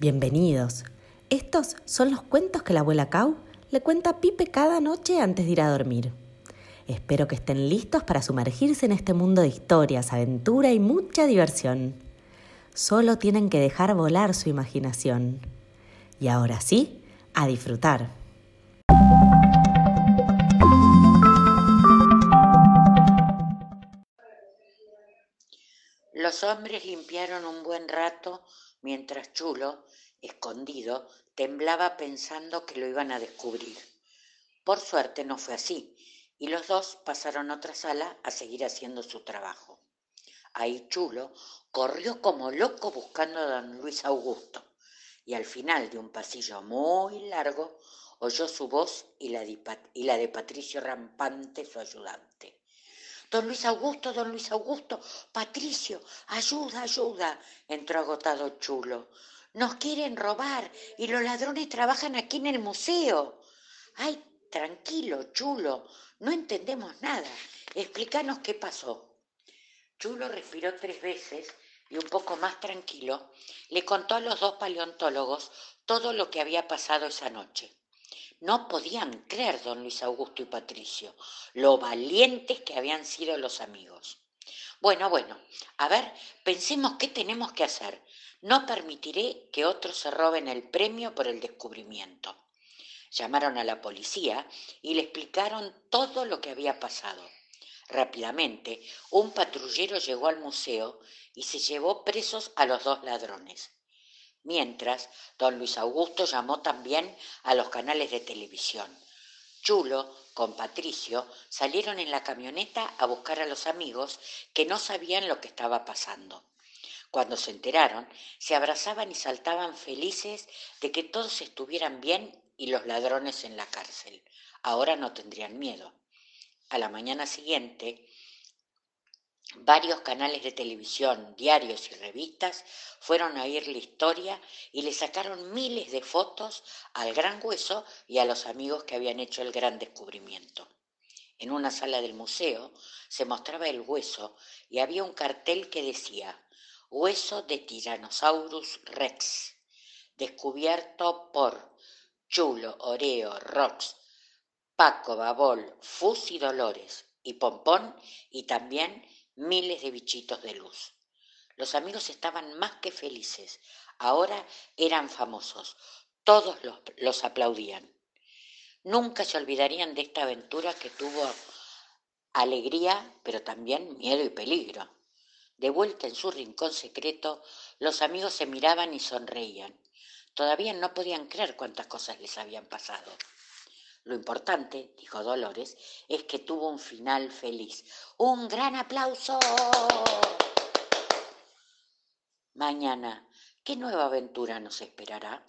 Bienvenidos. Estos son los cuentos que la abuela Cau le cuenta a Pipe cada noche antes de ir a dormir. Espero que estén listos para sumergirse en este mundo de historias, aventura y mucha diversión. Solo tienen que dejar volar su imaginación. Y ahora sí, a disfrutar. Los hombres limpiaron un buen rato mientras Chulo, escondido, temblaba pensando que lo iban a descubrir. Por suerte no fue así, y los dos pasaron a otra sala a seguir haciendo su trabajo. Ahí Chulo corrió como loco buscando a don Luis Augusto, y al final de un pasillo muy largo oyó su voz y la de, Patricio Rampante, su ayudante. Don Luis Augusto, don Luis Augusto, Patricio, ayuda, ayuda, entró agotado Chulo. Nos quieren robar y los ladrones trabajan aquí en el museo. Ay, tranquilo, Chulo, no entendemos nada. Explícanos qué pasó. Chulo respiró tres veces y un poco más tranquilo le contó a los dos paleontólogos todo lo que había pasado esa noche. No podían creer don Luis Augusto y Patricio lo valientes que habían sido los amigos. Bueno, bueno, a ver, pensemos qué tenemos que hacer. No permitiré que otros se roben el premio por el descubrimiento. Llamaron a la policía y le explicaron todo lo que había pasado. Rápidamente, un patrullero llegó al museo y se llevó presos a los dos ladrones. Mientras, don Luis Augusto llamó también a los canales de televisión. Chulo, con Patricio, salieron en la camioneta a buscar a los amigos que no sabían lo que estaba pasando. Cuando se enteraron, se abrazaban y saltaban felices de que todos estuvieran bien y los ladrones en la cárcel. Ahora no tendrían miedo. A la mañana siguiente, Varios canales de televisión, diarios y revistas fueron a oír la historia y le sacaron miles de fotos al gran hueso y a los amigos que habían hecho el gran descubrimiento. En una sala del museo se mostraba el hueso y había un cartel que decía Hueso de Tyrannosaurus rex, descubierto por Chulo, Oreo, Rox, Paco, Babol, Fus y Dolores y Pompón y también miles de bichitos de luz. Los amigos estaban más que felices. Ahora eran famosos. Todos los, aplaudían. Nunca se olvidarían de esta aventura que tuvo alegría, pero también miedo y peligro. De vuelta en su rincón secreto, los amigos se miraban y sonreían. Todavía no podían creer cuántas cosas les habían pasado. Lo importante, dijo Dolores, es que tuvo un final feliz. ¡Un gran aplauso! Mañana, ¿qué nueva aventura nos esperará?